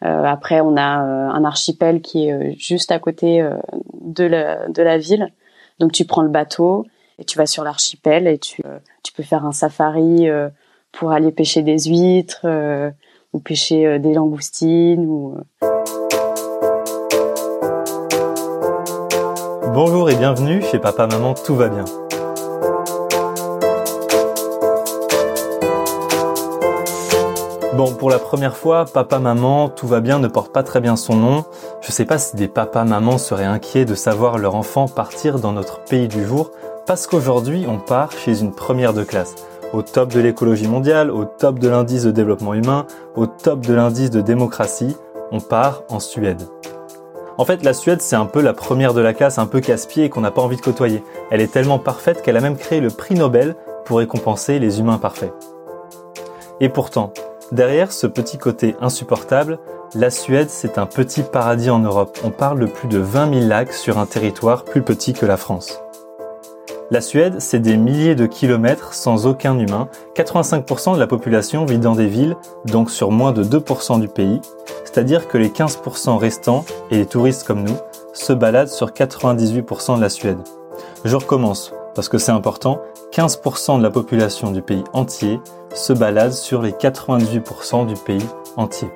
après, on a un archipel qui est juste à côté de la, de la ville. Donc tu prends le bateau et tu vas sur l'archipel et tu, tu peux faire un safari pour aller pêcher des huîtres ou pêcher des langoustines ou Bonjour et bienvenue chez Papa Maman Tout va bien. Bon, pour la première fois, Papa Maman Tout va bien ne porte pas très bien son nom. Je sais pas si des papas mamans seraient inquiets de savoir leur enfant partir dans notre pays du jour, parce qu'aujourd'hui on part chez une première de classe. Au top de l'écologie mondiale, au top de l'indice de développement humain, au top de l'indice de démocratie, on part en Suède. En fait, la Suède, c'est un peu la première de la classe, un peu casse-pied qu'on n'a pas envie de côtoyer. Elle est tellement parfaite qu'elle a même créé le prix Nobel pour récompenser les humains parfaits. Et pourtant, derrière ce petit côté insupportable, la Suède, c'est un petit paradis en Europe. On parle de plus de 20 000 lacs sur un territoire plus petit que la France. La Suède, c'est des milliers de kilomètres sans aucun humain. 85% de la population vit dans des villes, donc sur moins de 2% du pays. C'est-à-dire que les 15% restants, et les touristes comme nous, se baladent sur 98% de la Suède. Je recommence, parce que c'est important, 15% de la population du pays entier se balade sur les 98% du pays entier.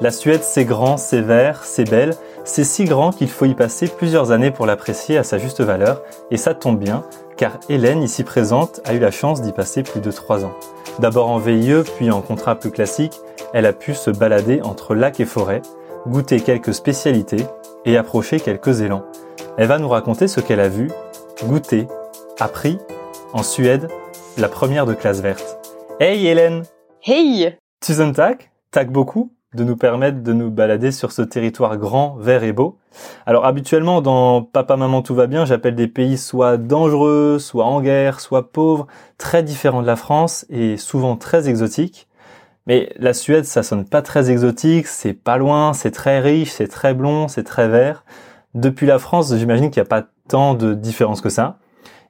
La Suède, c'est grand, c'est vert, c'est belle, c'est si grand qu'il faut y passer plusieurs années pour l'apprécier à sa juste valeur, et ça tombe bien, car Hélène, ici présente, a eu la chance d'y passer plus de trois ans. D'abord en VIE, puis en contrat plus classique, elle a pu se balader entre lac et forêt, goûter quelques spécialités et approcher quelques élans. Elle va nous raconter ce qu'elle a vu, goûté, appris en Suède, la première de classe verte. Hey Hélène Hey Tusen tak Tak beaucoup de nous permettre de nous balader sur ce territoire grand, vert et beau. Alors habituellement dans Papa Maman tout va bien, j'appelle des pays soit dangereux, soit en guerre, soit pauvres, très différents de la France et souvent très exotiques. Mais la Suède, ça sonne pas très exotique, c'est pas loin, c'est très riche, c'est très blond, c'est très vert. Depuis la France, j'imagine qu'il n'y a pas tant de différence que ça.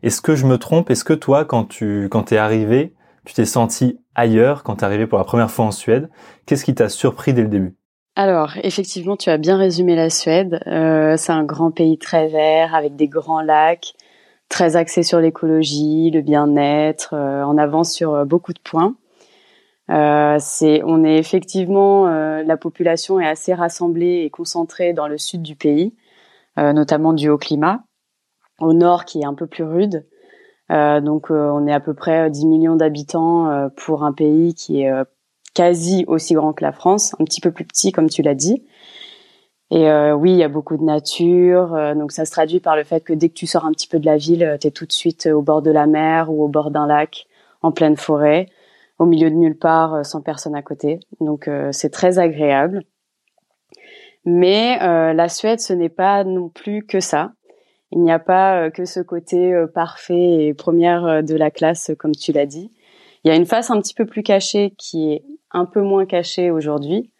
Est-ce que je me trompe? Est-ce que toi, quand tu quand t'es arrivé, tu t'es senti ailleurs quand tu es arrivé pour la première fois en Suède. Qu'est-ce qui t'a surpris dès le début? Alors, effectivement, tu as bien résumé la Suède. Euh, c'est un grand pays très vert, avec des grands lacs, très axé sur l'écologie, le bien-être, euh, en avance sur euh, beaucoup de points. c'est, on est effectivement, la population est assez rassemblée et concentrée dans le sud du pays, notamment dû au climat. Au nord, qui est un peu plus rude, euh, donc euh, on est à peu près 10 millions d'habitants euh, pour un pays qui est quasi aussi grand que la France, un petit peu plus petit comme tu l'as dit. Et oui, il y a beaucoup de nature, donc ça se traduit par le fait que dès que tu sors un petit peu de la ville, tu es tout de suite au bord de la mer ou au bord d'un lac, en pleine forêt, au milieu de nulle part, sans personne à côté. Donc c'est très agréable. Mais la Suède, ce n'est pas non plus que ça il n'y a pas euh, que ce côté euh, parfait et première euh, de la classe, comme tu l'as dit. Il y a une face un petit peu plus cachée qui est un peu moins cachée aujourd'hui.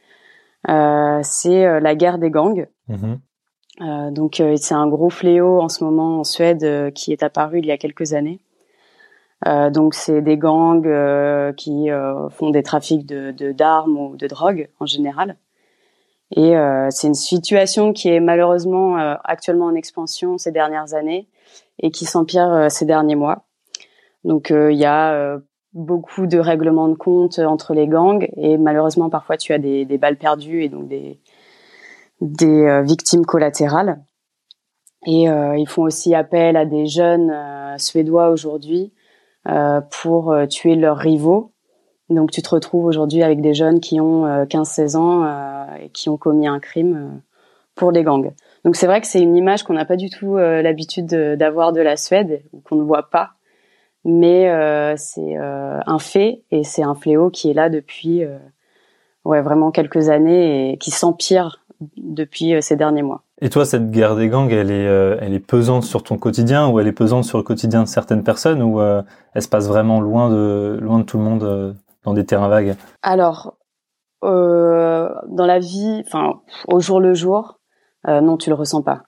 Euh, c'est la guerre des gangs. Mhm. Euh, donc c'est un gros fléau en ce moment en Suède qui est apparu il y a quelques années. Donc c'est des gangs qui font des trafics de d'armes ou de drogue en général. Et euh, c'est une situation qui est malheureusement euh, actuellement en expansion ces dernières années et qui s'empire euh, ces derniers mois. Donc il y a beaucoup de règlements de compte entre les gangs et malheureusement parfois tu as des, des balles perdues et donc des, des victimes collatérales. Et ils font aussi appel à des jeunes suédois aujourd'hui pour tuer leurs rivaux donc tu te retrouves aujourd'hui avec des jeunes qui ont 15-16 euh, ans euh, et qui ont commis un crime euh, pour des gangs. Donc c'est vrai que c'est une image qu'on n'a pas du tout l'habitude d'avoir de la Suède, qu'on ne voit pas. Mais c'est un fait et c'est un fléau qui est là depuis ouais, vraiment quelques années et qui s'empire depuis ces derniers mois. Et toi, cette guerre des gangs, elle est, elle est pesante sur ton quotidien ou elle est pesante sur le quotidien de certaines personnes ou elle se passe vraiment loin de, loin de tout le monde dans des terrains vagues Alors, euh, dans la vie, enfin, au jour le jour, euh, non, tu le ressens pas.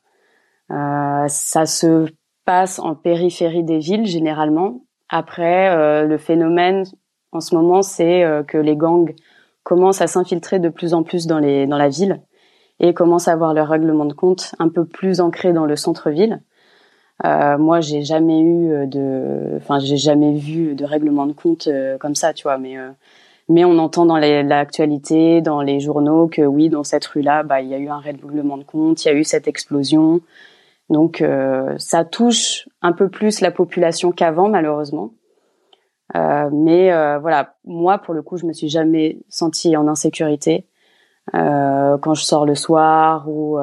Euh, ça se passe en périphérie des villes généralement. Après, euh, le phénomène en ce moment, c'est euh, que les gangs commencent à s'infiltrer de plus en plus dans les dans la ville et commencent à avoir leur règlement de compte un peu plus ancré dans le centre-ville. Euh, moi, j'ai jamais eu de, enfin, j'ai jamais vu de règlement de compte euh, comme ça, tu vois. Mais euh, mais on entend dans l'actualité, dans les journaux que oui, dans cette rue-là, bah, il y a eu un règlement de compte, il y a eu cette explosion. Donc euh, ça touche un peu plus la population qu'avant, malheureusement. Euh, mais euh, voilà, moi pour le coup, je me suis jamais sentie en insécurité euh, quand je sors le soir ou,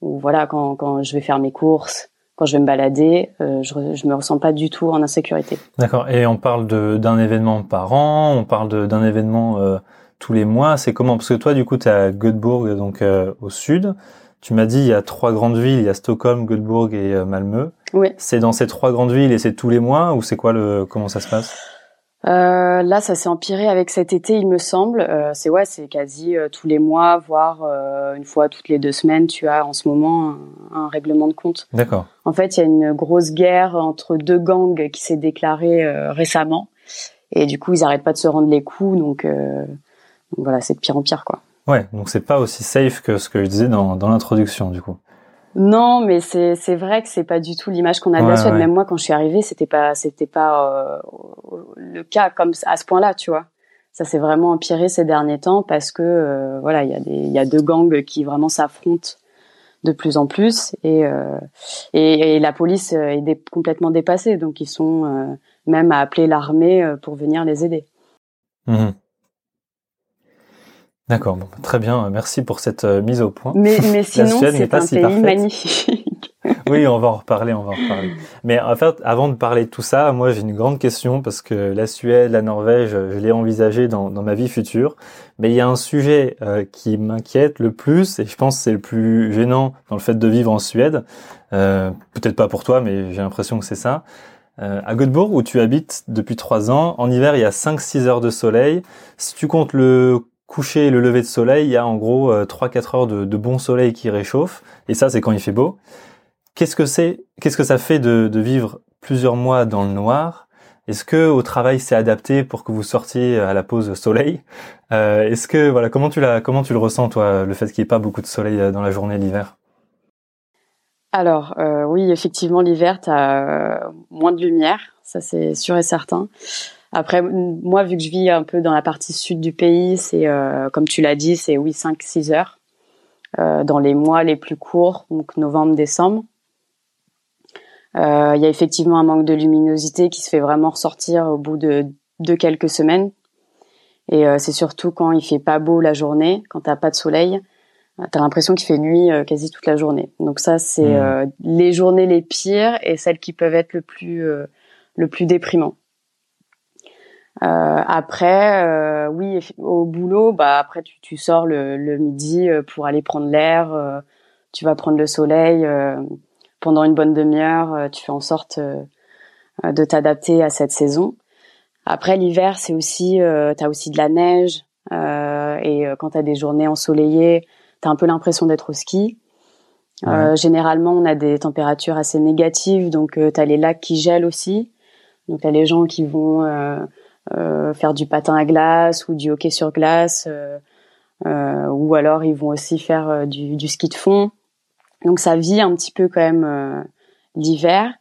ou voilà quand, quand je vais faire mes courses, quand je vais me balader, je, je me ressens pas du tout en insécurité. D'accord. Et on parle d'un événement par an, on parle d'un événement tous les mois. C'est comment? Parce que toi, du coup, tu es à Göteborg, donc au sud. Tu m'as dit il y a trois grandes villes, il y a Stockholm, Göteborg et euh, Malmö. Oui. C'est dans ces trois grandes villes et c'est tous les mois ou c'est quoi le comment ça se passe? Euh, là, ça s'est empiré avec cet été, il me semble. Euh, c'est ouais, c'est quasi euh, tous les mois, voire euh, une fois toutes les deux semaines. Tu as en ce moment un, un règlement de compte. D'accord. En fait, il y a une grosse guerre entre deux gangs qui s'est déclarée récemment, et du coup, ils arrêtent pas de se rendre les coups. Donc, donc voilà, c'est de pire en pire, quoi. Ouais, donc c'est pas aussi safe que ce que je disais dans, dans l'introduction du coup. Non, mais c'est c'est vrai que c'est pas du tout l'image qu'on a de la Suède. Même moi, quand je suis arrivée, c'était pas c'était pas euh, le cas comme à ce point-là, tu vois. Ça s'est vraiment empiré ces derniers temps parce que euh, voilà, il y a des il y a deux gangs qui vraiment s'affrontent de plus en plus et euh, et, et, la police est complètement dépassée, donc ils sont même à appeler l'armée pour venir les aider. Mmh. D'accord, bon, très bien, merci pour cette euh, mise au point. Mais, mais sinon, c'est un pays magnifique. oui, on va en reparler, on va en reparler. Mais en fait, avant de parler de tout ça, moi j'ai une grande question parce que la Suède, la Norvège, je l'ai envisagé dans, dans ma vie future. Mais il y a un sujet euh, qui m'inquiète le plus et je pense que c'est le plus gênant dans le fait de vivre en Suède. Euh, Peut-être pas pour toi, mais j'ai l'impression que c'est ça. Euh, à Göteborg, où tu habites depuis trois ans, en hiver, il y a 5-6 heures de soleil. Si tu comptes le coucher et le lever de soleil, il y a en gros 3-4 euh, heures de, bon soleil qui réchauffe, et ça c'est quand il fait beau. Qu'est-ce que c'est Qu'est-ce que ça fait de, vivre plusieurs mois dans le noir? Est-ce que au travail c'est adapté pour que vous sortiez à la pause soleil? Euh, Est-ce que voilà comment tu la comment tu le ressens toi le fait qu'il n'y ait pas beaucoup de soleil euh, dans la journée l'hiver? Alors oui, effectivement, l'hiver, tu as moins de lumière, ça c'est sûr et certain. Après, moi, vu que je vis un peu dans la partie sud du pays, c'est euh, comme tu l'as dit, c'est oui 5-6 heures euh, dans les mois les plus courts, donc novembre-décembre. Euh, il y a effectivement un manque de luminosité qui se fait vraiment ressortir au bout de, de quelques semaines. Et c'est surtout quand il fait pas beau la journée, quand t'as pas de soleil, t'as l'impression qu'il fait nuit quasi toute la journée. Donc ça, c'est mmh. les journées les pires et celles qui peuvent être le plus le plus déprimant. Euh, après, euh, oui, au boulot, bah après tu, tu sors le, le, midi euh, pour aller prendre l'air, euh, tu vas prendre le soleil pendant une bonne demi-heure, tu fais en sorte de t'adapter à cette saison. Après l'hiver, c'est aussi, euh, t'as aussi de la neige et quand t'as des journées ensoleillées, t'as un peu l'impression d'être au ski. généralement, on a des températures assez négatives, donc t'as les lacs qui gèlent aussi. Donc t'as les gens qui vont euh, faire du patin à glace ou du hockey sur glace, euh, euh, ou alors ils vont aussi faire du, du, ski de fond. Donc ça vit un petit peu quand même l'hiver,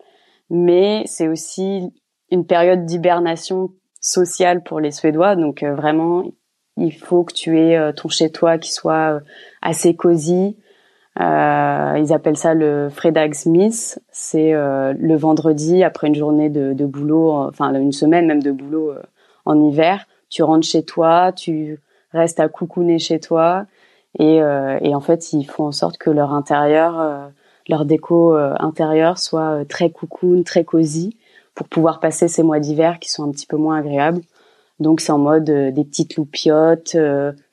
mais c'est aussi une période d'hibernation sociale pour les Suédois. Donc vraiment, il faut que tu aies ton chez toi qui soit assez cosy. Euh, ils appellent ça le Fredagsmiss. C'est euh, le vendredi après une journée de, de, boulot, enfin une semaine même de boulot en hiver, tu rentres chez toi, tu restes à coucouner chez toi, et, euh, en fait, ils font en sorte que leur intérieur, euh, leur déco euh, intérieure soit très coucoune, très cosy, pour pouvoir passer ces mois d'hiver qui sont un petit peu moins agréables. Donc c'est en mode des petites loupiottes,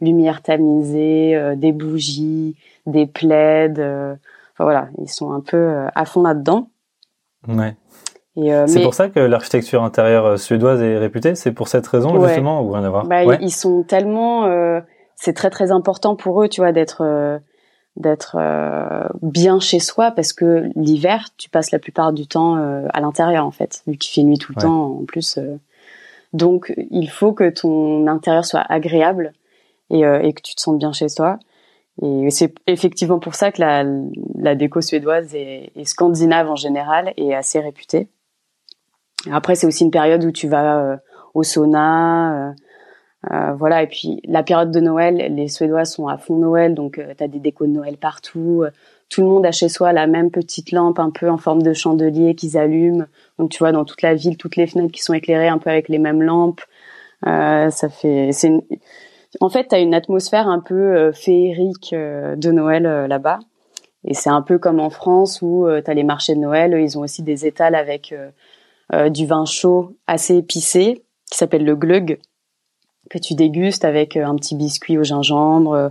lumière tamisée, des bougies, des plaids. enfin voilà, ils sont un peu à fond là-dedans. Ouais. Euh, c'est pour ça que l'architecture intérieure euh, suédoise est réputée. C'est pour cette raison justement ou rien à voir? Bah, Ils sont tellement, euh, c'est très très important pour eux, tu vois, d'être euh, d'être bien chez soi parce que l'hiver, tu passes la plupart du temps à l'intérieur en fait, vu qu'il fait nuit tout le temps en plus. donc il faut que ton intérieur soit agréable et, et que tu te sentes bien chez toi. Et c'est effectivement pour ça que la, la déco suédoise et, scandinave en général est assez réputée. Après, c'est aussi une période où tu vas au sauna. Euh, voilà, et puis la période de Noël, les Suédois sont à fond Noël, donc euh, tu as des décos de Noël partout. tout le monde a chez soi la même petite lampe un peu en forme de chandelier qu'ils allument. Donc tu vois, dans toute la ville, toutes les fenêtres qui sont éclairées un peu avec les mêmes lampes. Euh, ça fait, c'est en fait, tu as une atmosphère un peu euh, féerique de Noël là-bas. Et c'est un peu comme en France où tu as les marchés de Noël, ils ont aussi des étals avec du vin chaud assez épicé qui s'appelle le glögg que tu dégustes avec euh, un petit biscuit au gingembre. Euh,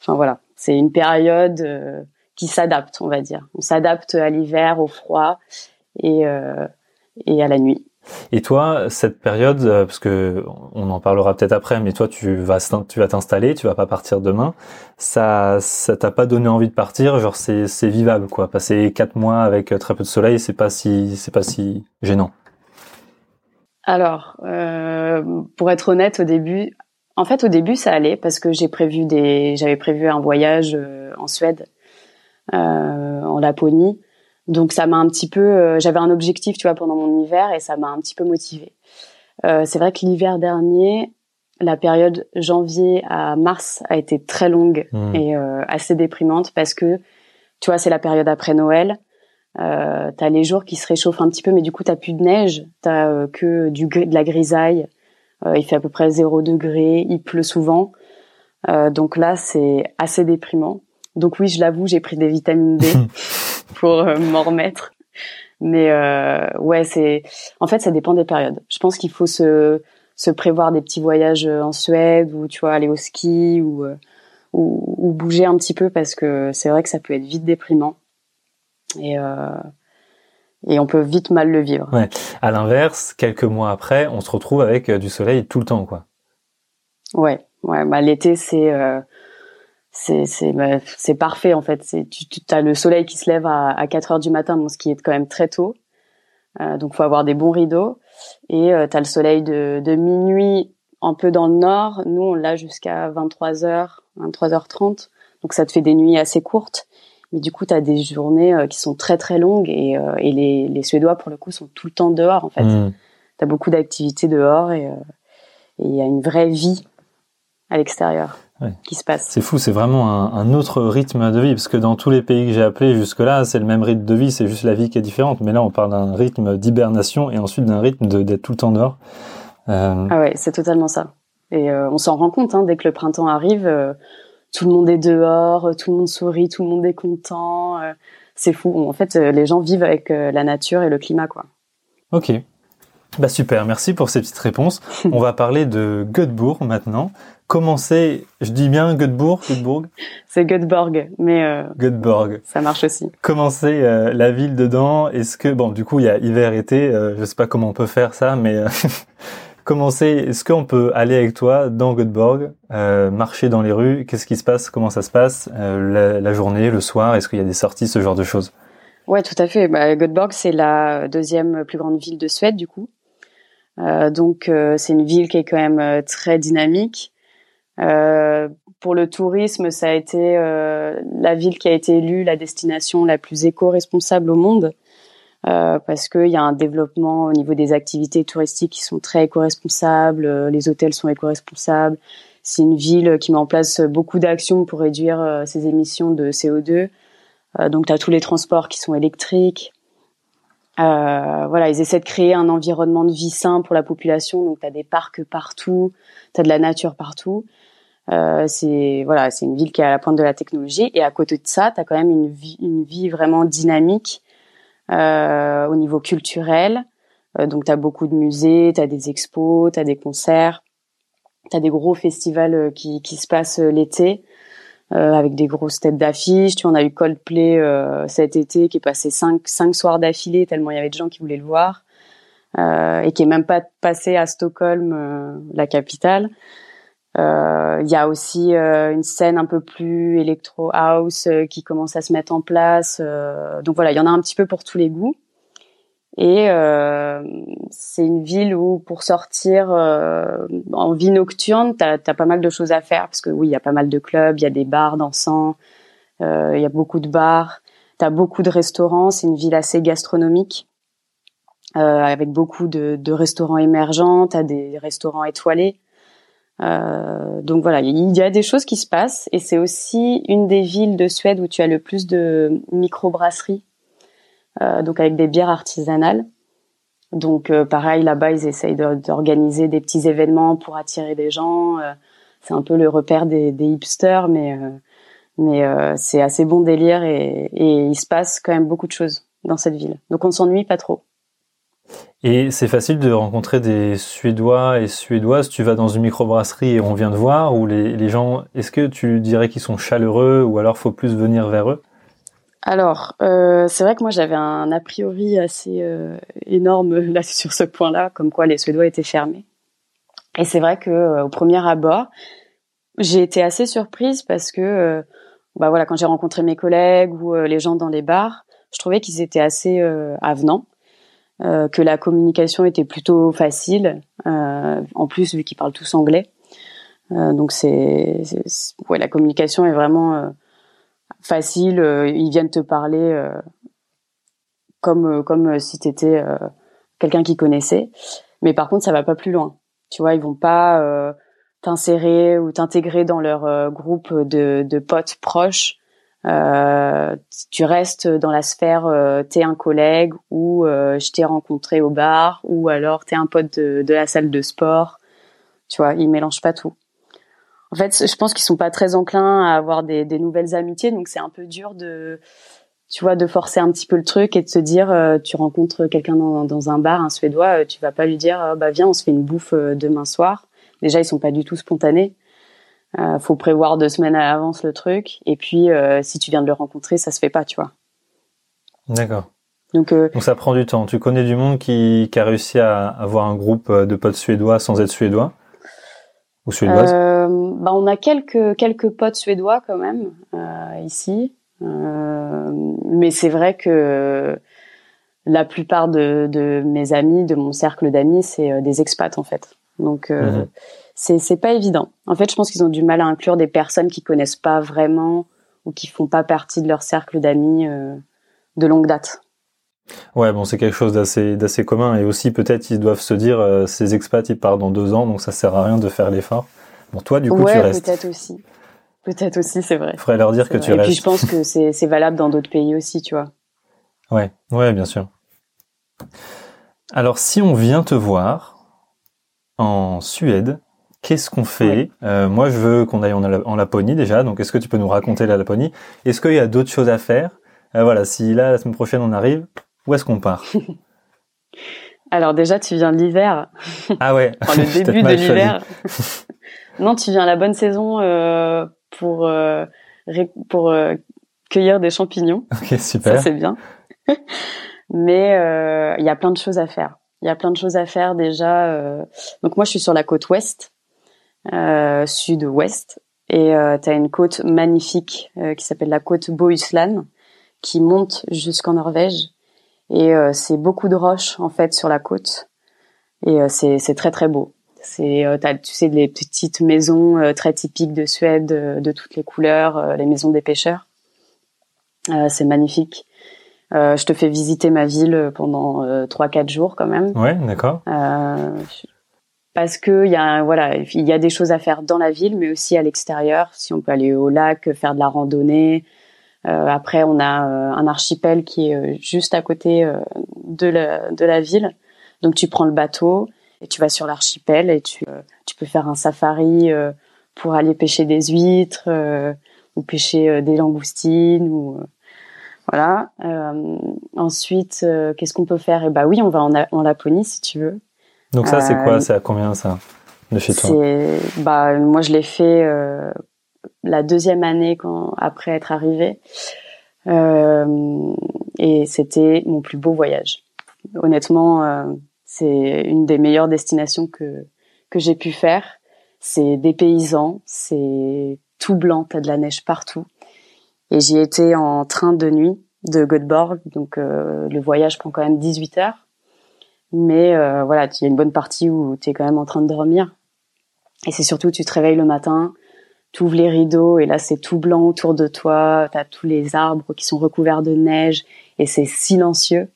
enfin voilà, c'est une période euh, qui s'adapte, on va dire. On s'adapte à l'hiver, au froid et, et à la nuit. Et toi, cette période, parce que on en parlera peut-être après, mais toi, tu vas tu vas t'installer, tu vas pas partir demain. Ça, ça t'a pas donné envie de partir Genre, c'est c'est vivable, quoi. Passer quatre mois avec très peu de soleil, c'est pas si c'est pas si gênant. Alors, euh, pour être honnête, au début, en fait, au début, ça allait parce que j'avais prévu un voyage euh, en Suède, euh, en Laponie. Donc, ça m'a un petit peu, euh, j'avais un objectif, tu vois, pendant mon hiver et ça m'a un petit peu motivée. Euh, c'est vrai que l'hiver dernier, la période janvier à mars a été très longue mmh. et assez déprimante parce que, tu vois, c'est la période après Noël. Euh, t'as les jours qui se réchauffent un petit peu, mais du coup t'as plus de neige, t'as euh, que du de la grisaille. Euh, il fait à peu près 0 degré, il pleut souvent, euh, donc là c'est assez déprimant. Donc oui, je l'avoue, j'ai pris des vitamines D pour euh, m'en remettre. Mais ouais, c'est en fait ça dépend des périodes. Je pense qu'il faut se se prévoir des petits voyages en Suède ou tu vois aller au ski ou, ou, ou bouger un petit peu parce que c'est vrai que ça peut être vite déprimant et euh, et on peut vite mal le vivre. Ouais. À l'inverse, quelques mois après, on se retrouve avec euh, du soleil tout le temps, quoi. Ouais, ouais. Bah l'été, c'est euh, c'est c'est bah, c'est parfait en fait. C'est tu, tu as le soleil qui se lève à, à 4 heures du matin, bon, ce qui est quand même très tôt. Euh, donc faut avoir des bons rideaux. Et euh, tu as le soleil de, de minuit un peu dans le nord. Nous on l'a jusqu'à 23 heures, 23h30. Donc ça te fait des nuits assez courtes. Mais du coup, tu as des journées euh, qui sont très très longues et, euh, et les, les, Suédois, pour le coup, sont tout le temps dehors en fait. Mm. Tu as beaucoup d'activités dehors euh, et il y a une vraie vie à l'extérieur qui se passe. C'est fou, c'est vraiment un, un, autre rythme de vie parce que dans tous les pays que j'ai appelés jusque-là, c'est le même rythme de vie, c'est juste la vie qui est différente. Mais là, on parle d'un rythme d'hibernation et ensuite d'un rythme d'être tout le temps dehors. Euh... Ah ouais, c'est totalement ça. Et on s'en rend compte hein, dès que le printemps arrive tout le monde est dehors, tout le monde sourit, tout le monde est content. Euh, c'est fou. En fait, euh, les gens vivent avec euh, la nature et le climat, quoi. Ok. Bah super, merci pour ces petites réponses. On va parler de Göteborg maintenant. Comment c'est, je dis bien Göteborg, Göteborg? C'est Göteborg, mais euh, Göteborg. Ça marche aussi. Comment c'est la ville dedans? Est-ce que bon, du coup, il y a hiver, été. je sais pas comment on peut faire ça, mais Comment c'est? Est-ce qu'on peut aller avec toi dans Göteborg, euh, marcher dans les rues? Qu'est-ce qui se passe? Comment ça se passe euh, la, journée, le soir? Est-ce qu'il y a des sorties, ce genre de choses? Ouais, tout à fait. Bah, Göteborg, c'est la deuxième plus grande ville de Suède, du coup. Euh, donc, euh, c'est une ville qui est quand même euh, très dynamique. pour le tourisme, ça a été la ville qui a été élue la destination la plus éco-responsable au monde. Euh, parce qu'il y a un développement au niveau des activités touristiques qui sont très éco-responsables, euh, les hôtels sont éco-responsables. C'est une ville qui met en place beaucoup d'actions pour réduire ses émissions de CO2. donc, tu as tous les transports qui sont électriques. Voilà, ils essaient de créer un environnement de vie sain pour la population. Donc, tu as des parcs partout, tu as de la nature partout. Euh, c'est voilà, c'est une ville qui est à la pointe de la technologie et à côté de ça, tu as quand même une vie, une vie vraiment dynamique euh, au niveau culturel. Euh, donc, tu as beaucoup de musées, tu as des expos, tu as des concerts, tu as des gros festivals euh, qui, qui se passent l'été. Euh, avec des grosses têtes d'affiches. Tu en as eu Coldplay euh, cet été qui est passé cinq, cinq soirs d'affilée tellement il y avait de gens qui voulaient le voir euh, et qui est même pas passé à Stockholm, la capitale. Il y a aussi une scène un peu plus électro house qui commence à se mettre en place. donc voilà, il y en a un petit peu pour tous les goûts. Et euh, c'est une ville où pour sortir euh, en vie nocturne, t'as as pas mal de choses à faire parce que oui, il y a pas mal de clubs, il y a des bars dansants, il y a beaucoup de bars, t'as beaucoup de restaurants. C'est une ville assez gastronomique avec beaucoup de, de restaurants émergents. T'as des restaurants étoilés. Euh, donc voilà, il y a des choses qui se passent et c'est aussi une des villes de Suède où tu as le plus de microbrasseries, euh, donc avec des bières artisanales. Donc euh, pareil, là-bas, ils essayent d'organiser des petits événements pour attirer des gens. Euh, c'est un peu le repère des, hipsters, mais mais c'est assez bon délire et, et il se passe quand même beaucoup de choses dans cette ville. Donc on s'ennuie pas trop. Et c'est facile de rencontrer des Suédois et Suédoises. Tu vas dans une microbrasserie et on vient te voir, ou les, les gens, est-ce que tu dirais qu'ils sont chaleureux, ou alors faut plus venir vers eux? Alors, euh, c'est vrai que moi j'avais un a priori assez euh, énorme là sur ce point-là, comme quoi les Suédois étaient fermés. Et c'est vrai que euh, au premier abord, j'ai été assez surprise parce que, euh, bah voilà, quand j'ai rencontré mes collègues ou les gens dans les bars, je trouvais qu'ils étaient assez avenants euh, que la communication était plutôt facile. Euh, en plus, vu qu'ils parlent tous anglais, euh, donc c'est, ouais, la communication est vraiment facile. ils viennent te parler comme comme si t'étais quelqu'un qui connaissait. Mais par contre, ça va pas plus loin. Tu vois, ils vont pas t'insérer ou t'intégrer dans leur groupe de, de potes proches euh, tu restes dans la sphère euh, t'es un collègue ou euh, je t'ai rencontré au bar ou alors t'es un pote de, de, la salle de sport tu vois ils mélangent pas tout en fait je pense qu'ils sont pas très enclins à avoir des, des nouvelles amitiés donc c'est un peu dur de tu vois de forcer un petit peu le truc et de se dire euh, tu rencontres quelqu'un dans, dans, un bar un suédois tu vas pas lui dire bah viens on se fait une bouffe demain soir déjà ils sont pas du tout spontanés euh, faut prévoir deux semaines à l'avance le truc. Et puis, euh, si tu viens de le rencontrer, ça se fait pas, tu vois. D'accord. Donc, euh, Donc ça prend du temps. Tu connais du monde qui, qui a réussi à avoir un groupe euh, de potes suédois sans être suédois ou suédoise euh, bah On a quelques, quelques potes suédois quand même ici. mais c'est vrai que la plupart de, de, mes amis, de mon cercle d'amis, c'est des expats en fait. Donc mhm c'est c'est pas évident. En fait, je pense qu'ils ont du mal à inclure des personnes qui connaissent pas vraiment ou qui font pas partie de leur cercle d'amis euh, de longue date. Ouais, bon, c'est quelque chose d'assez d'assez commun et aussi peut-être ils doivent se dire euh, ces expats ils partent dans deux ans donc ça sert à rien de faire l'effort. Bon, toi du coup tu restes. peut-être aussi. Peut-être aussi, c'est vrai. Faudrait leur dire que tu restes. Et puis je pense que c'est c'est valable dans d'autres pays aussi, tu vois. Ouais, ouais, bien sûr. Alors si on vient te voir en Suède, Qu'est-ce qu'on fait? Euh, Moi, je veux qu'on aille en, Laponie déjà. Donc, est-ce que tu peux nous raconter la Laponie? Est-ce qu'il y a d'autres choses à faire? Euh, Voilà, si là, la semaine prochaine, on arrive, où est-ce qu'on part? Alors déjà, tu viens l'hiver. Ah ouais. le début de l'hiver. non, tu viens à la bonne saison euh, pour euh, pour euh, cueillir des champignons. Ok, super. Ça c'est bien. Mais il y a plein de choses à faire. Il y a plein de choses à faire déjà. Donc moi, je suis sur la côte ouest. Sud-ouest. Et tu as une côte magnifique qui s'appelle la côte Bohuslän, qui monte jusqu'en Norvège. Et c'est beaucoup de roches en fait sur la côte. Et c'est très très beau. C'est tu sais les petites maisons très typiques de Suède de toutes les couleurs, les maisons des pêcheurs. c'est magnifique. je te fais visiter ma ville pendant trois quatre jours quand même. Ouais, d'accord parce que il y a voilà il y a des choses à faire dans la ville mais aussi à l'extérieur si on peut aller au lac faire de la randonnée euh, après on a euh, un archipel qui est euh, juste à côté euh, de la de la ville. Donc tu prends le bateau et tu vas sur l'archipel et tu tu peux faire un safari pour aller pêcher des huîtres ou pêcher des langoustines ou voilà. Ensuite qu'est-ce qu'on peut faire? Et eh bah oui on va en, en Laponie si tu veux. Donc ça, c'est quoi? Euh, C'est à combien ça de chez toi? Bah moi, je l'ai fait euh, la deuxième année quand après être arrivée, euh, et c'était mon plus beau voyage. Honnêtement, euh, c'est une des meilleures destinations que que j'ai pu faire. C'est des paysans, c'est tout blanc, t'as de la neige partout. Et j'y étais en train de nuit, de Göteborg. Donc le voyage prend quand même 18 heures. Mais voilà, il y a une bonne partie où tu es quand même en train de dormir. Et c'est surtout tu te réveilles le matin, tu ouvres les rideaux et là c'est tout blanc autour de toi, tu as tous les arbres qui sont recouverts de neige et c'est silencieux.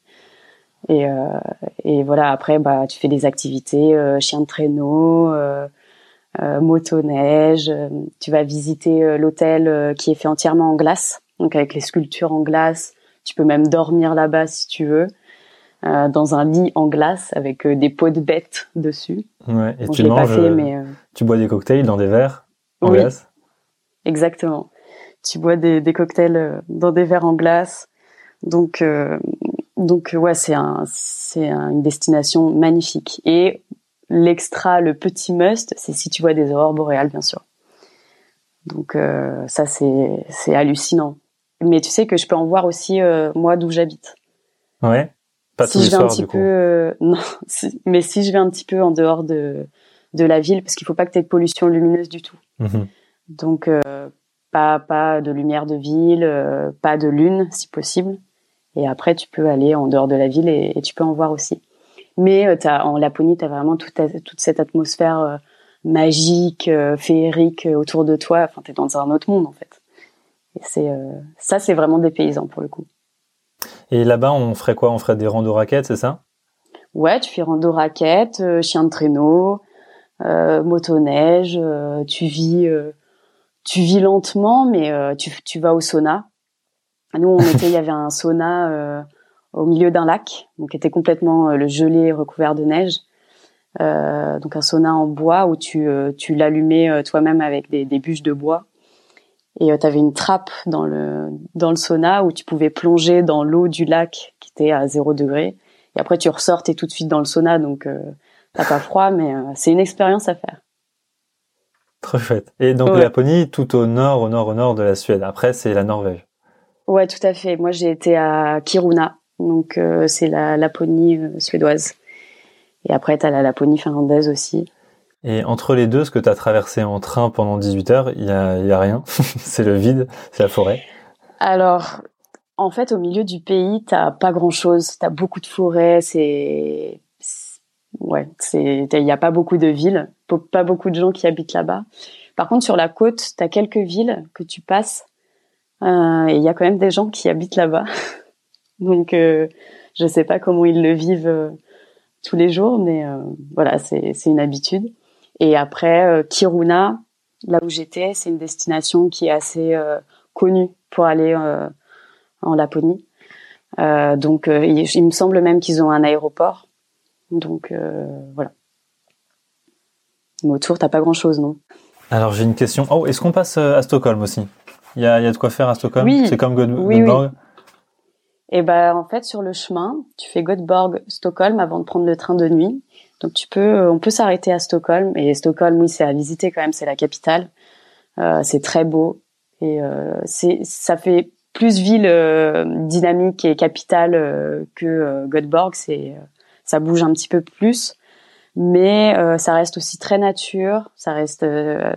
Et, euh, et voilà, après bah tu fais des activités, euh, chien de traîneau, euh, euh motoneige, tu vas visiter l'hôtel qui est fait entièrement en glace, donc avec les sculptures en glace. Tu peux même dormir là-bas si tu veux. dans un lit en glace avec des pots de bêtes dessus. Ouais, et tu manges, mais, tu bois des cocktails dans des verres en oui, glace Exactement. Tu bois des, des, cocktails euh, dans des verres en glace. Donc, euh, donc ouais, c'est un, c'est une destination magnifique. Et l'extra, le petit must, c'est si tu vois des aurores boréales, bien sûr. Donc euh, ça, c'est, c'est hallucinant. Mais tu sais que je peux en voir aussi moi d'où j'habite. Ouais. Pas si je vais un petit peu, non, mais si je vais un petit peu en dehors de de la ville, parce qu'il faut pas que tu aies de pollution lumineuse du tout. Mhm. Donc euh, pas pas de lumière de ville, euh, pas de lune si possible. Et après tu peux aller en dehors de la ville et, tu peux en voir aussi. Mais euh, as, en Laponie, tu as vraiment toute, toute cette atmosphère magique, féerique autour de toi. Enfin, tu es dans un autre monde en fait. Et c'est ça, c'est vraiment des paysans pour le coup. Et là-bas, on ferait quoi? On ferait des randos raquettes, c'est ça? Ouais, tu fais rando raquettes, chien de traîneau, motoneige, tu vis tu vis lentement, mais euh, tu, tu, vas au sauna. Nous, on était, il y avait un sauna euh, au milieu d'un lac, donc était complètement euh, le gelé recouvert de neige. donc un sauna en bois où tu, tu l'allumais toi-même avec des, des, bûches de bois. Et tu avais une trappe dans le dans le sauna où tu pouvais plonger dans l'eau du lac qui était à 0 degré. Et après tu ressortais tout de suite dans le sauna, donc t'as pas froid, mais c'est une expérience à faire. Trop chouette. Et donc la Laponie, tout au nord, au nord, au nord de la Suède. Après, c'est la Norvège. Ouais, tout à fait. Moi, j'ai été à Kiruna, donc euh, c'est la Laponie euh, suédoise. Et après, tu as la Laponie finlandaise aussi. Et entre les deux, ce que tu as traversé en train pendant 18 heures, il y a, y a rien. c'est le vide, c'est la forêt. Alors, en fait, au milieu du pays, t'as pas grand-chose. T'as beaucoup de forêts. C'est ouais, c'est il n'y a pas beaucoup de villes, pas beaucoup de gens qui habitent là-bas. Par contre, sur la côte, tu as quelques villes que tu passes euh, et il y a quand même des gens qui habitent là-bas. Donc, euh, je sais pas comment ils le vivent euh, tous les jours, mais euh, voilà, c'est une habitude. Et après, Kiruna, là où j'étais, c'est une destination qui est assez connue pour aller en Laponie. donc, il me semble même qu'ils ont un aéroport donc euh, voilà. Mais autour, t'as pas grand chose, non? Alors j'ai une question. Oh, est-ce qu'on passe euh, à Stockholm aussi? Il y a, y a, de quoi faire à Stockholm? Oui. C'est comme God oui, Oui. Et eh ben en fait sur le chemin, tu fais Göteborg, Stockholm avant de prendre le train de nuit. Donc tu peux, euh, on peut s'arrêter à Stockholm. Et Stockholm, oui, c'est à visiter quand même. C'est la capitale. Euh, c'est très beau et euh, c'est, ça fait plus ville dynamique et capitale que Göteborg. C'est ça bouge un petit peu plus, mais euh, ça reste aussi très nature, ça reste euh,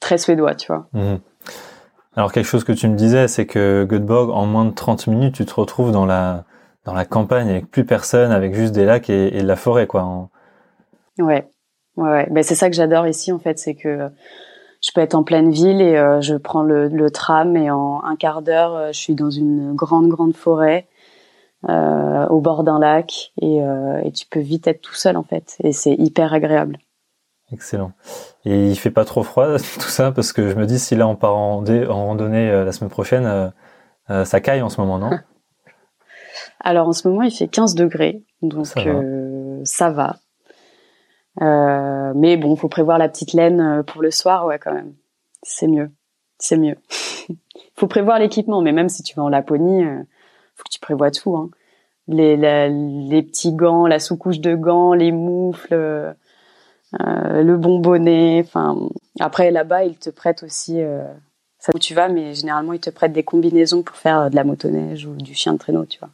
très suédois, tu vois. Mhm. Alors quelque chose que tu me disais, c'est que Göteborg, en moins de 30 minutes, tu te retrouves dans la dans la campagne avec plus personne, avec juste des lacs et, et de la forêt, quoi. Ouais, ouais, ouais. Ben, c'est ça que j'adore ici, en fait, c'est que je peux être en pleine ville et euh, je prends le, le, tram et en un quart d'heure, je suis dans une grande, grande forêt euh, au bord d'un lac et, euh, et, tu peux vite être tout seul en fait et c'est hyper agréable. Excellent. Et il fait pas trop froid tout ça parce que je me dis si là on part en, en randonnée euh, la semaine prochaine, ça caille en ce moment, non? Alors en ce moment il fait 15 degrés donc ça va. ça va. mais bon, faut prévoir la petite laine pour le soir, ouais quand même. C'est mieux, c'est mieux. faut prévoir l'équipement, mais même si tu vas en Laponie, que tu prévois tout. Hein. Les, petits gants, la sous-couche de gants, les moufles, euh, le bonbonnet. Après là-bas, ils te prêtent aussi. Euh, ça où tu vas, mais généralement ils te prêtent des combinaisons pour faire de la motoneige ou du chien de traîneau, tu vois.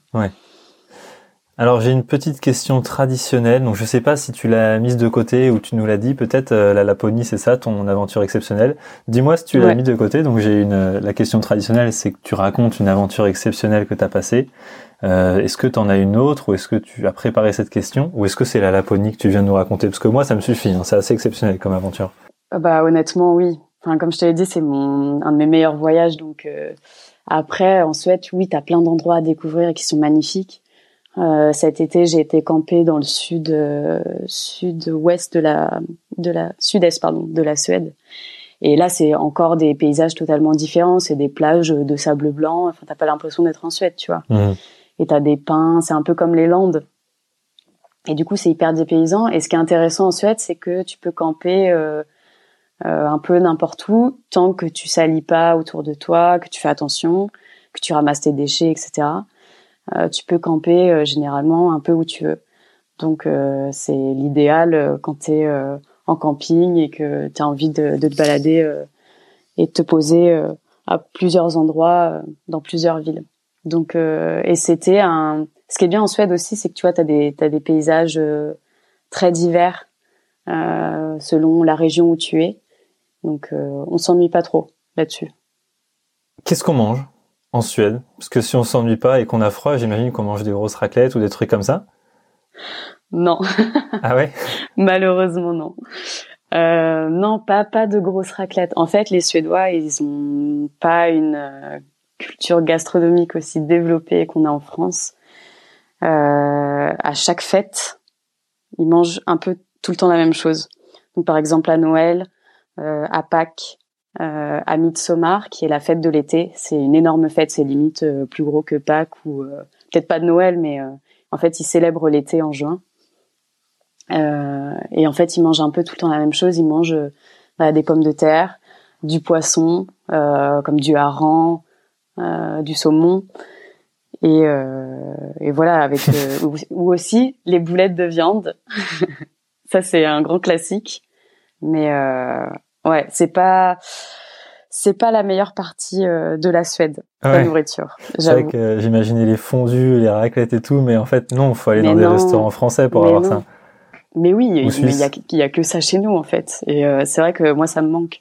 Alors j'ai une petite question traditionnelle, donc je sais pas si tu l'as mise de côté ou tu nous l'as dit, peut-être euh, la Laponie c'est ça, ton aventure exceptionnelle. Dis-moi si tu l'as mis de côté, donc j'ai une euh, la question traditionnelle c'est que tu racontes une aventure exceptionnelle que tu as passée. Euh, est-ce que tu en as une autre ou est-ce que tu as préparé cette question ou est-ce que c'est la Laponie que tu viens de nous raconter? Parce que moi ça me suffit, hein, c'est assez exceptionnel comme aventure. Bah honnêtement oui, enfin, comme je te l'ai dit c'est mon un de mes meilleurs voyages donc après en Suède oui tu as plein d'endroits à découvrir qui sont magnifiques. Euh, cet été, j'ai été campée dans le sud euh, sud-ouest de la de la sud-est pardon de la Suède. Et là, c'est encore des paysages totalement différents. C'est des plages de sable blanc. Enfin, t'as pas l'impression d'être en Suède, tu vois. Mmh. Et t'as des pins. C'est un peu comme les Landes. Et du coup, c'est hyper dépaysant. Et ce qui est intéressant en Suède, c'est que tu peux camper euh, euh, un peu n'importe où, tant que tu salis pas autour de toi, que tu fais attention, que tu ramasses tes déchets, etc. Euh, tu peux camper euh, généralement un peu où tu veux. Donc euh, c'est l'idéal quand tu es en camping et que tu as envie de, de, te balader et de te poser à plusieurs endroits dans plusieurs villes. Donc et c'était un ce qui est bien en Suède aussi c'est que tu vois tu as des t'as des paysages très divers euh, selon la région où tu es. Donc on s'ennuie pas trop là-dessus. Qu'est-ce qu'on mange? En Suède Parce que si on s'ennuie pas et qu'on a froid, j'imagine qu'on mange des grosses raclettes ou des trucs comme ça. Non. ah ouais? Malheureusement non. Euh, non, pas pas de grosses raclettes. En fait, les Suédois, ils ont pas une euh, culture gastronomique aussi développée qu'on a en France. Euh, à chaque fête, ils mangent un peu tout le temps la même chose. Donc, par exemple, à Noël, à Pâques, euh, à Midsommar, qui est la fête de l'été. C'est une énorme fête, c'est limite euh, plus gros que Pâques ou euh, peut-être pas de Noël, mais en fait, ils célèbrent l'été en juin. et en fait, ils mangent un peu tout le temps la même chose. Ils mangent bah, des pommes de terre, du poisson, comme du hareng, du saumon. Et, et voilà, avec ou, aussi les boulettes de viande. Ça, c'est un grand classique. Mais Ouais, c'est pas c'est pas la meilleure partie euh, de la Suède, la nourriture. C'est vrai que j'imaginais les fondus, les raclettes et tout, mais en fait non, il faut aller dans des restaurants français pour avoir ça. Mais oui, il y a, y a que ça chez nous en fait, et euh, c'est vrai que moi ça me manque.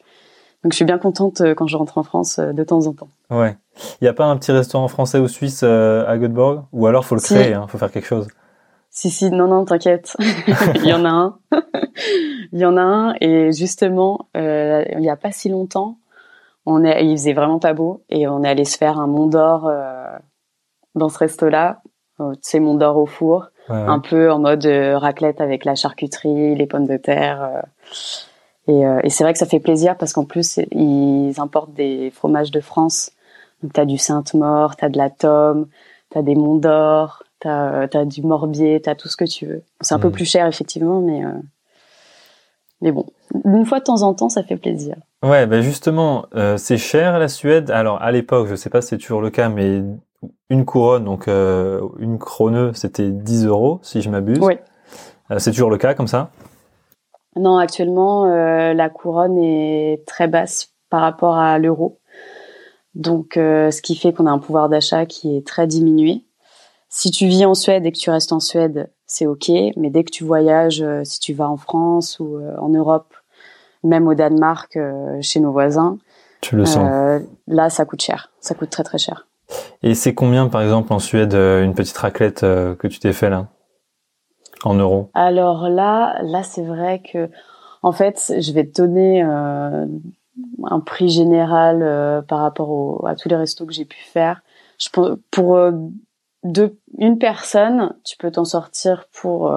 Donc je suis bien contente euh, quand je rentre en France de temps en temps. Ouais. Il n'y a pas un petit restaurant français ou suisse à Göteborg? Ou alors faut le créer, il hein, faut faire quelque chose. Si, si, non, non, t'inquiète. il y en a un. il y en a un. Et justement, euh, il n'y a pas si longtemps, on est, il faisait vraiment pas beau. Et on est allé se faire un Mont d'Or euh, dans ce resto-là. Euh, tu sais, Mont d'Or au four. Un peu en mode raclette avec la charcuterie, les pommes de terre. Et, et c'est vrai que ça fait plaisir parce qu'en plus, ils importent des fromages de France. Donc, t'as du Sainte-Maure, t'as de la Tome, t'as des Monts d'Or, t'as as du morbier, t'as tout ce que tu veux. C'est un peu mm. plus cher effectivement, mais euh, mais bon, une fois de temps en temps, ça fait plaisir. Ouais, ben justement, euh, c'est cher la Suède? Alors à l'époque, je sais pas si c'est toujours le cas, mais une couronne, donc euh, une krone, c'était 10 euros si je m'abuse. Oui. c'est toujours le cas comme ça? Non, actuellement, la couronne est très basse par rapport à l'euro. Donc, ce qui fait qu'on a un pouvoir d'achat qui est très diminué. Si tu vis en Suède et que tu restes en Suède, c'est ok. Mais dès que tu voyages, euh, si tu vas en France ou euh, en Europe, même au Danemark, euh, chez nos voisins, tu le sens. Là, ça coûte cher. Ça coûte très très cher. Et c'est combien, par exemple, en Suède, une petite raclette que tu t'es fait là, en euros Alors là, là, c'est vrai que, en fait, je vais te donner un prix général par rapport à tous les restos que j'ai pu faire. Je, pour de une personne, tu peux t'en sortir pour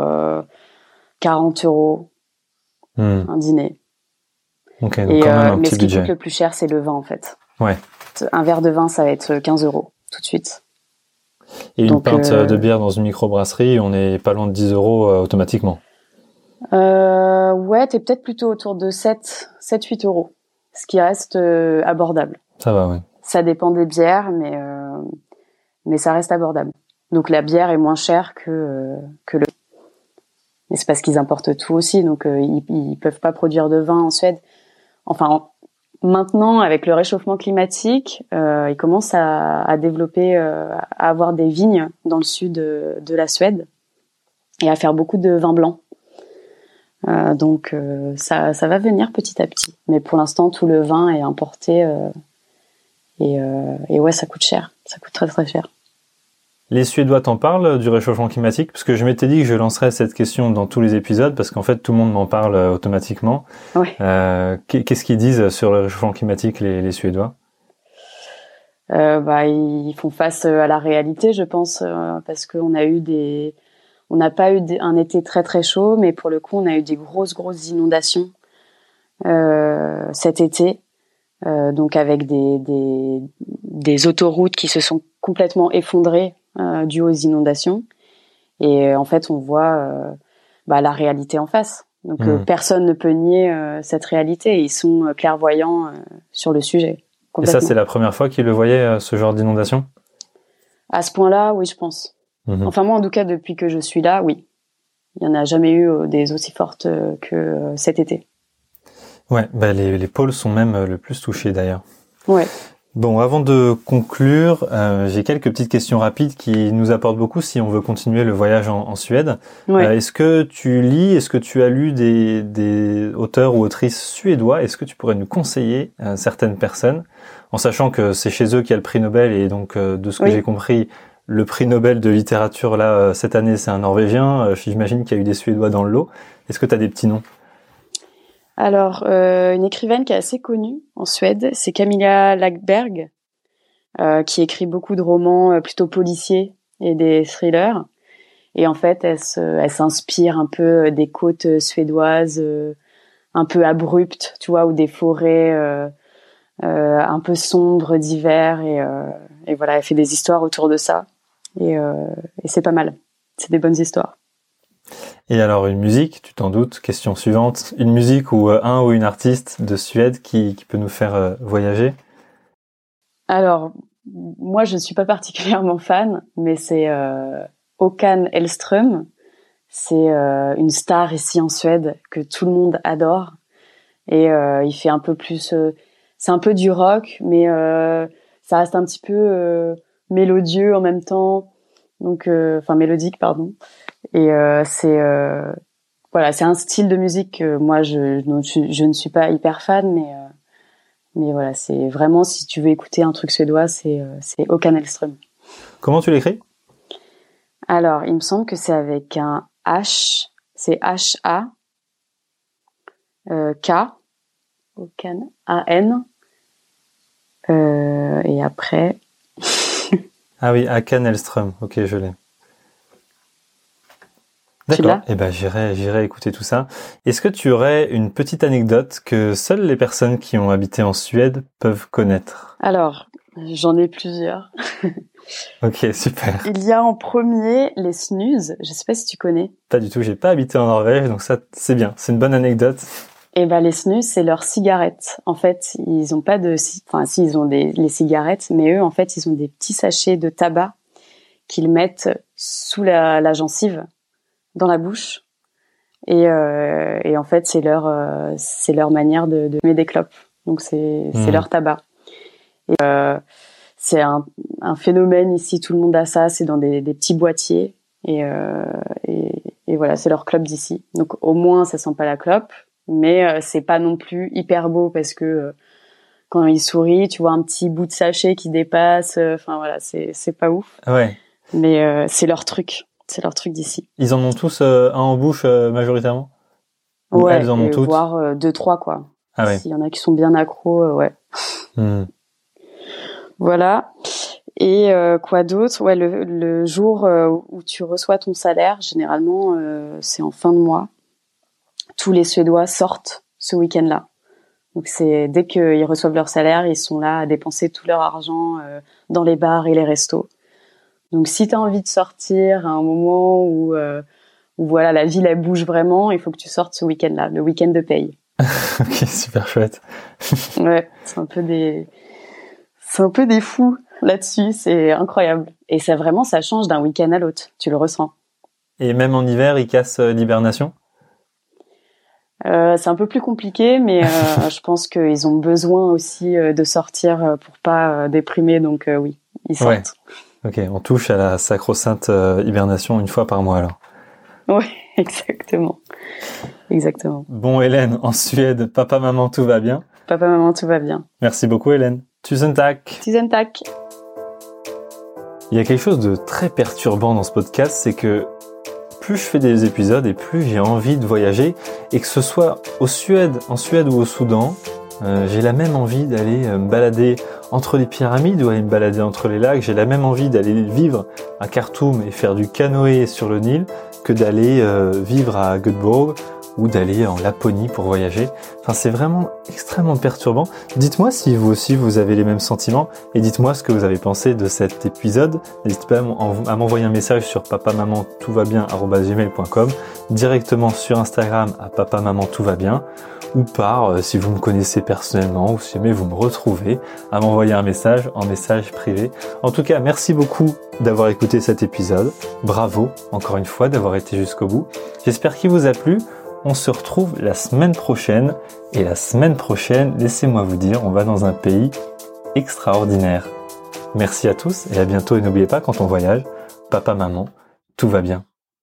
40 euh, euros hmm. un dîner. Okay, donc quand même euh, un mais ce qui coûte le plus cher, c'est le vin en fait. Ouais. Un verre de vin, ça va être 15 euros tout de suite. Et une pinte euh, de bière dans une microbrasserie, on est pas loin de 10 euros automatiquement. Euh, ouais, t'es peut-être plutôt autour de 7, 7, 8 euros. Ce qui reste abordable. Ça va, oui. Ça dépend des bières, mais mais ça reste abordable. Donc la bière est moins chère que euh, que le. Mais c'est parce qu'ils importent tout aussi, donc euh, ils, ils peuvent pas produire de vin en Suède. Enfin, Maintenant, avec le réchauffement climatique, euh, ils commencent à, à développer, euh, à avoir des vignes dans le sud de, la Suède et à faire beaucoup de vin blanc. Donc ça, ça va venir petit à petit. Mais pour l'instant, tout le vin est importé et ouais, ça coûte cher. Ça coûte très très cher. Les Suédois t'en parlent du réchauffement climatique? Parce que je m'étais dit que je lancerais cette question dans tous les épisodes parce qu'en fait tout le monde m'en parle euh, automatiquement. Ouais. Euh, Qu'est-ce qu'ils disent sur le réchauffement climatique les, les Suédois? Euh, bah, ils font face à la réalité, je pense, euh, parce qu'on a eu des, on n'a pas eu un été très très chaud, mais pour le coup, on a eu des grosses grosses inondations cet été, donc avec des, des, des autoroutes qui se sont complètement effondrées euh, dû aux inondations. Et euh, en fait, on voit euh, bah, la réalité en face. Donc mmh. personne ne peut nier cette réalité. Ils sont clairvoyants sur le sujet. Et ça, c'est la première fois qu'ils le voyaient, ce genre d'inondation? À ce point-là, oui, je pense. Mmh. Enfin, moi, en tout cas, depuis que je suis là, oui. Il n'y en a jamais eu des aussi fortes que cet été. Ouais, bah les, les pôles sont même le plus touchés d'ailleurs. Ouais. Bon, avant de conclure, euh, j'ai quelques petites questions rapides qui nous apportent beaucoup si on veut continuer le voyage en, en Suède. Ouais. Euh, est-ce que tu lis, est-ce que tu as lu des, des auteurs ou autrices suédois? Est-ce que tu pourrais nous conseiller euh, certaines personnes, en sachant que c'est chez eux qu'il y a le prix Nobel et donc de ce que oui. j'ai compris, le prix Nobel de littérature là cette année c'est un Norvégien. J'imagine qu'il y a eu des Suédois dans le lot. Est-ce que tu as des petits noms? Alors, euh, une écrivaine qui est assez connue en Suède, c'est Camilla Lagerberg, euh, qui écrit beaucoup de romans euh, plutôt policiers et des thrillers. Et en fait, elle, s'inspire un peu des côtes suédoises, euh, un peu abruptes, tu vois, ou des forêts euh, euh, un peu sombres d'hiver. Et, et, voilà, elle fait des histoires autour de ça. Et, et c'est pas mal. C'est des bonnes histoires. Et alors une musique, tu t'en doutes, question suivante, une musique ou euh, un ou une artiste de Suède qui, qui peut nous faire euh, voyager? Alors, moi je ne suis pas particulièrement fan, mais c'est euh, Håkan Hellström. C'est euh, une star ici en Suède que tout le monde adore. Et il fait un peu plus... c'est un peu du rock, mais ça reste un petit peu mélodieux en même temps. Donc, enfin mélodique, pardon. Et euh, c'est euh, voilà, c'est un style de musique que moi je, je, je ne suis pas hyper fan, mais euh, mais voilà, c'est vraiment si tu veux écouter un truc suédois, c'est c'est Håkan Hellström. Comment tu l'écris? Alors, il me semble que c'est avec un H, c'est H A K Håkan A N et après. ah oui, Håkan Hellström. Ok, je l'ai. D'accord. Eh ben, j'irai, j'irai écouter tout ça. Est-ce que tu aurais une petite anecdote que seules les personnes qui ont habité en Suède peuvent connaître? Alors, j'en ai plusieurs. ok, super. Il y a en premier les snus. Je sais pas si tu connais. Pas du tout. J'ai pas habité en Norvège, donc ça, c'est bien. C'est une bonne anecdote. Et ben, les snus, c'est leurs cigarettes. En fait, ils ont pas de, enfin, si ils ont des les cigarettes, mais eux, en fait, ils ont des petits sachets de tabac qu'ils mettent sous la, la gencive dans la bouche. Et, euh, et en fait c'est leur euh, c'est leur manière de, de fumer des clopes. Donc c'est mmh. leur tabac. Et euh, c'est un, un, phénomène ici tout le monde a ça c'est dans des, des petits boîtiers. Et, et, et voilà c'est leur clope d'ici. Donc au moins ça sent pas la clope mais c'est pas non plus hyper beau parce que quand ils sourient tu vois un petit bout de sachet qui dépasse enfin voilà c'est c'est pas ouf. Ouais. Mais c'est leur truc c'est leur truc d'ici. Ils en ont tous euh, un en bouche euh, majoritairement Ou Ouais, elles en ont toutes voire euh, deux, trois quoi. Ah ouais. S'il y en a qui sont bien accros, ouais. Mmh. Voilà. Et quoi d'autre? Ouais, le, le jour où tu reçois ton salaire, généralement, c'est en fin de mois. Tous les Suédois sortent ce week-end-là. Donc c'est dès qu'ils reçoivent leur salaire, ils sont là à dépenser tout leur argent dans les bars et les restos. Donc si tu as envie de sortir à un moment où, euh, où voilà la ville elle bouge vraiment, il faut que tu sortes ce week-end-là, le week-end de paye. ok, super chouette. ouais, c'est un peu des c'est un peu des fous là-dessus, c'est incroyable. Et ça vraiment ça change d'un week-end à l'autre, tu le ressens. Et même en hiver, ils cassent l'hibernation? Euh, c'est un peu plus compliqué, mais euh, je pense qu'ils ont besoin aussi euh, de sortir pour pas déprimer, donc oui, ils sortent. Ok, on touche à la sacro-sainte hibernation une fois par mois alors. Oui, exactement. Exactement. Bon Hélène, en Suède, papa, maman, tout va bien? Papa, maman, tout va bien. Merci beaucoup Hélène. Tusen tack. Tusen tack. Il y a quelque chose de très perturbant dans ce podcast, c'est que plus je fais des épisodes et plus j'ai envie de voyager et que ce soit au Suède, en Suède ou au Soudan, euh, j'ai la même envie d'aller euh, me balader entre les pyramides ou aller me balader entre les lacs. J'ai la même envie d'aller vivre à Khartoum et faire du canoë sur le Nil que d'aller euh, vivre à Göteborg ou d'aller en Laponie pour voyager. Enfin, c'est vraiment extrêmement perturbant. Dites-moi si vous aussi vous avez les mêmes sentiments et dites-moi ce que vous avez pensé de cet épisode. N'hésitez pas à m'envoyer un message sur papa maman tout va bien directement sur Instagram à papa maman tout va bien ou par euh, si vous me connaissez personnellement ou si jamais vous me retrouvez à m'envoyer un message en message privé. En tout cas, merci beaucoup d'avoir écouté cet épisode. Bravo encore une fois d'avoir été jusqu'au bout. J'espère qu'il vous a plu. On se retrouve la semaine prochaine. Et la semaine prochaine, laissez-moi vous dire, on va dans un pays extraordinaire. Merci à tous et à bientôt. Et n'oubliez pas, quand on voyage, papa, maman, tout va bien.